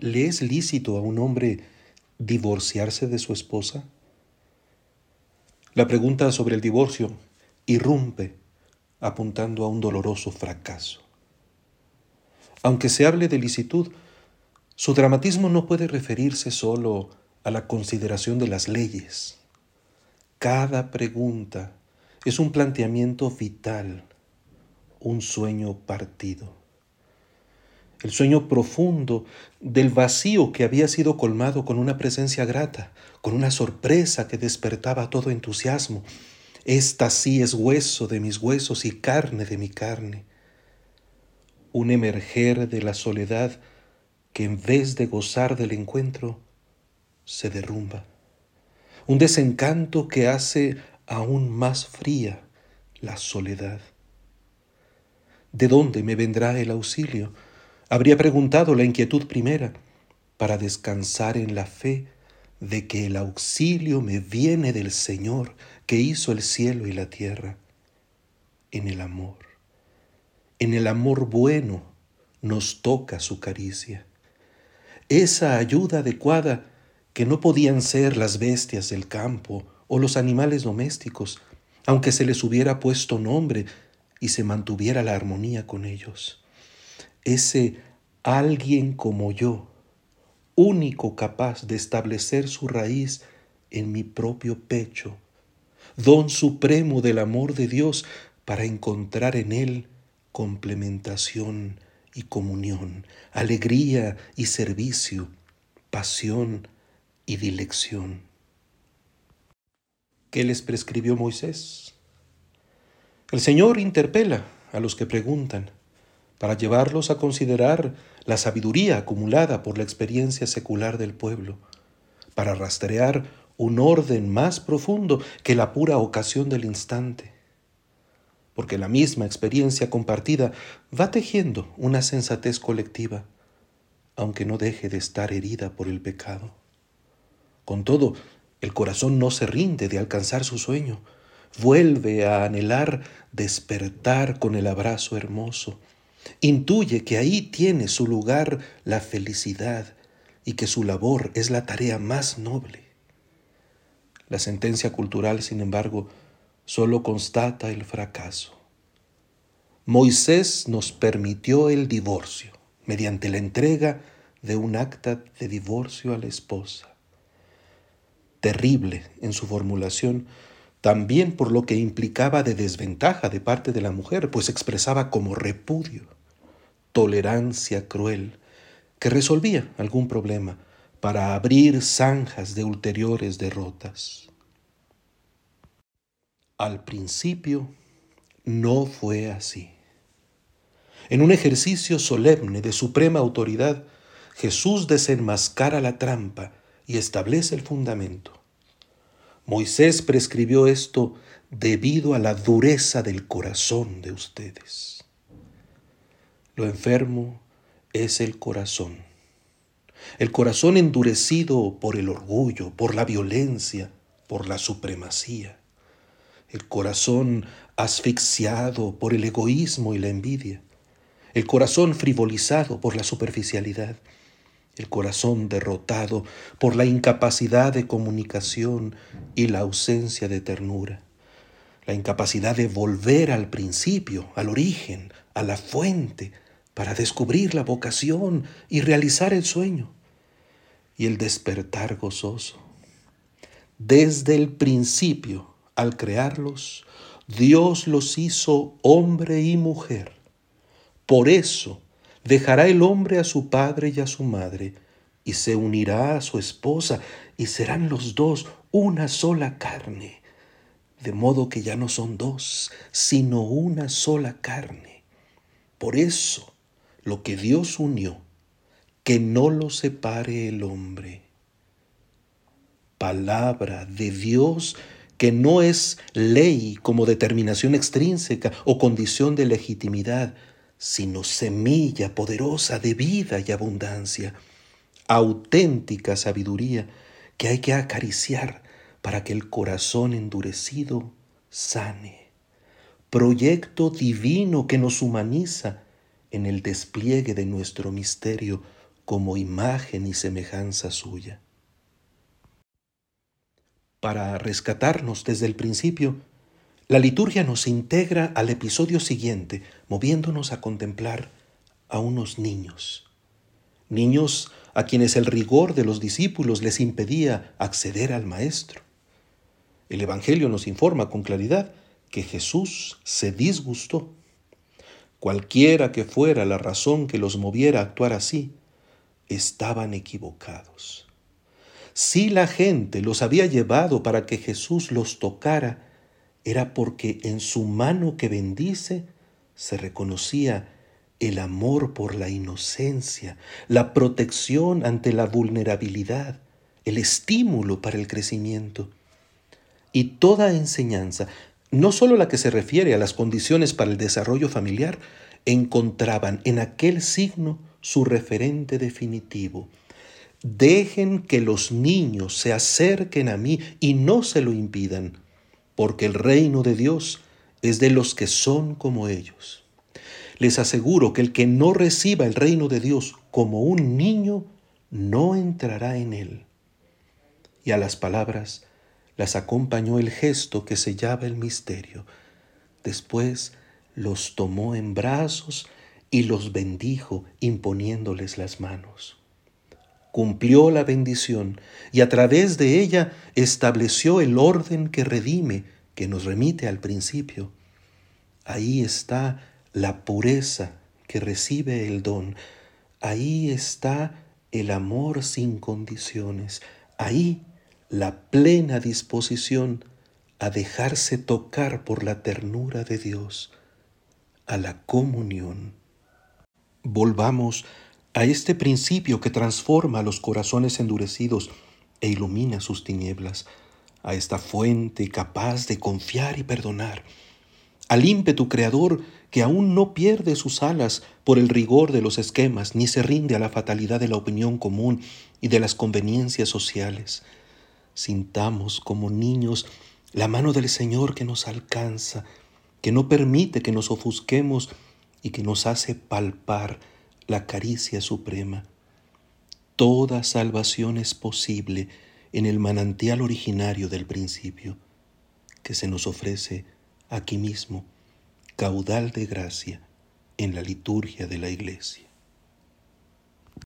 ¿Le es lícito a un hombre divorciarse de su esposa? La pregunta sobre el divorcio irrumpe apuntando a un doloroso fracaso. Aunque se hable de licitud, su dramatismo no puede referirse solo a la consideración de las leyes. Cada pregunta es un planteamiento vital, un sueño partido. El sueño profundo del vacío que había sido colmado con una presencia grata, con una sorpresa que despertaba todo entusiasmo. Esta sí es hueso de mis huesos y carne de mi carne. Un emerger de la soledad que en vez de gozar del encuentro, se derrumba. Un desencanto que hace aún más fría la soledad. ¿De dónde me vendrá el auxilio? Habría preguntado la inquietud primera para descansar en la fe de que el auxilio me viene del Señor que hizo el cielo y la tierra, en el amor. En el amor bueno nos toca su caricia. Esa ayuda adecuada que no podían ser las bestias del campo o los animales domésticos, aunque se les hubiera puesto nombre y se mantuviera la armonía con ellos. Ese alguien como yo, único capaz de establecer su raíz en mi propio pecho, don supremo del amor de Dios para encontrar en él complementación y comunión, alegría y servicio, pasión y dilección. ¿Qué les prescribió Moisés? El Señor interpela a los que preguntan para llevarlos a considerar la sabiduría acumulada por la experiencia secular del pueblo, para rastrear un orden más profundo que la pura ocasión del instante, porque la misma experiencia compartida va tejiendo una sensatez colectiva, aunque no deje de estar herida por el pecado. Con todo, el corazón no se rinde de alcanzar su sueño, vuelve a anhelar despertar con el abrazo hermoso, intuye que ahí tiene su lugar la felicidad y que su labor es la tarea más noble. La sentencia cultural, sin embargo, solo constata el fracaso. Moisés nos permitió el divorcio mediante la entrega de un acta de divorcio a la esposa terrible en su formulación, también por lo que implicaba de desventaja de parte de la mujer, pues expresaba como repudio, tolerancia cruel, que resolvía algún problema para abrir zanjas de ulteriores derrotas. Al principio no fue así. En un ejercicio solemne de suprema autoridad, Jesús desenmascara la trampa y establece el fundamento. Moisés prescribió esto debido a la dureza del corazón de ustedes. Lo enfermo es el corazón. El corazón endurecido por el orgullo, por la violencia, por la supremacía. El corazón asfixiado por el egoísmo y la envidia. El corazón frivolizado por la superficialidad el corazón derrotado por la incapacidad de comunicación y la ausencia de ternura, la incapacidad de volver al principio, al origen, a la fuente, para descubrir la vocación y realizar el sueño, y el despertar gozoso. Desde el principio, al crearlos, Dios los hizo hombre y mujer. Por eso, Dejará el hombre a su padre y a su madre, y se unirá a su esposa, y serán los dos una sola carne. De modo que ya no son dos, sino una sola carne. Por eso, lo que Dios unió, que no lo separe el hombre. Palabra de Dios que no es ley como determinación extrínseca o condición de legitimidad, sino semilla poderosa de vida y abundancia, auténtica sabiduría que hay que acariciar para que el corazón endurecido sane, proyecto divino que nos humaniza en el despliegue de nuestro misterio como imagen y semejanza suya. Para rescatarnos desde el principio, la liturgia nos integra al episodio siguiente, moviéndonos a contemplar a unos niños. Niños a quienes el rigor de los discípulos les impedía acceder al Maestro. El Evangelio nos informa con claridad que Jesús se disgustó. Cualquiera que fuera la razón que los moviera a actuar así, estaban equivocados. Si la gente los había llevado para que Jesús los tocara, era porque en su mano que bendice se reconocía el amor por la inocencia, la protección ante la vulnerabilidad, el estímulo para el crecimiento. Y toda enseñanza, no solo la que se refiere a las condiciones para el desarrollo familiar, encontraban en aquel signo su referente definitivo. Dejen que los niños se acerquen a mí y no se lo impidan, porque el reino de Dios es de los que son como ellos. Les aseguro que el que no reciba el reino de Dios como un niño, no entrará en él. Y a las palabras las acompañó el gesto que sellaba el misterio. Después los tomó en brazos y los bendijo imponiéndoles las manos. Cumplió la bendición y a través de ella estableció el orden que redime, que nos remite al principio. Ahí está la pureza que recibe el don. Ahí está el amor sin condiciones. Ahí la plena disposición a dejarse tocar por la ternura de Dios, a la comunión. Volvamos a este principio que transforma los corazones endurecidos e ilumina sus tinieblas, a esta fuente capaz de confiar y perdonar, al ímpetu creador que aún no pierde sus alas por el rigor de los esquemas ni se rinde a la fatalidad de la opinión común y de las conveniencias sociales. Sintamos como niños la mano del Señor que nos alcanza, que no permite que nos ofusquemos y que nos hace palpar la caricia suprema. Toda salvación es posible en el manantial originario del principio, que se nos ofrece aquí mismo, caudal de gracia en la liturgia de la Iglesia.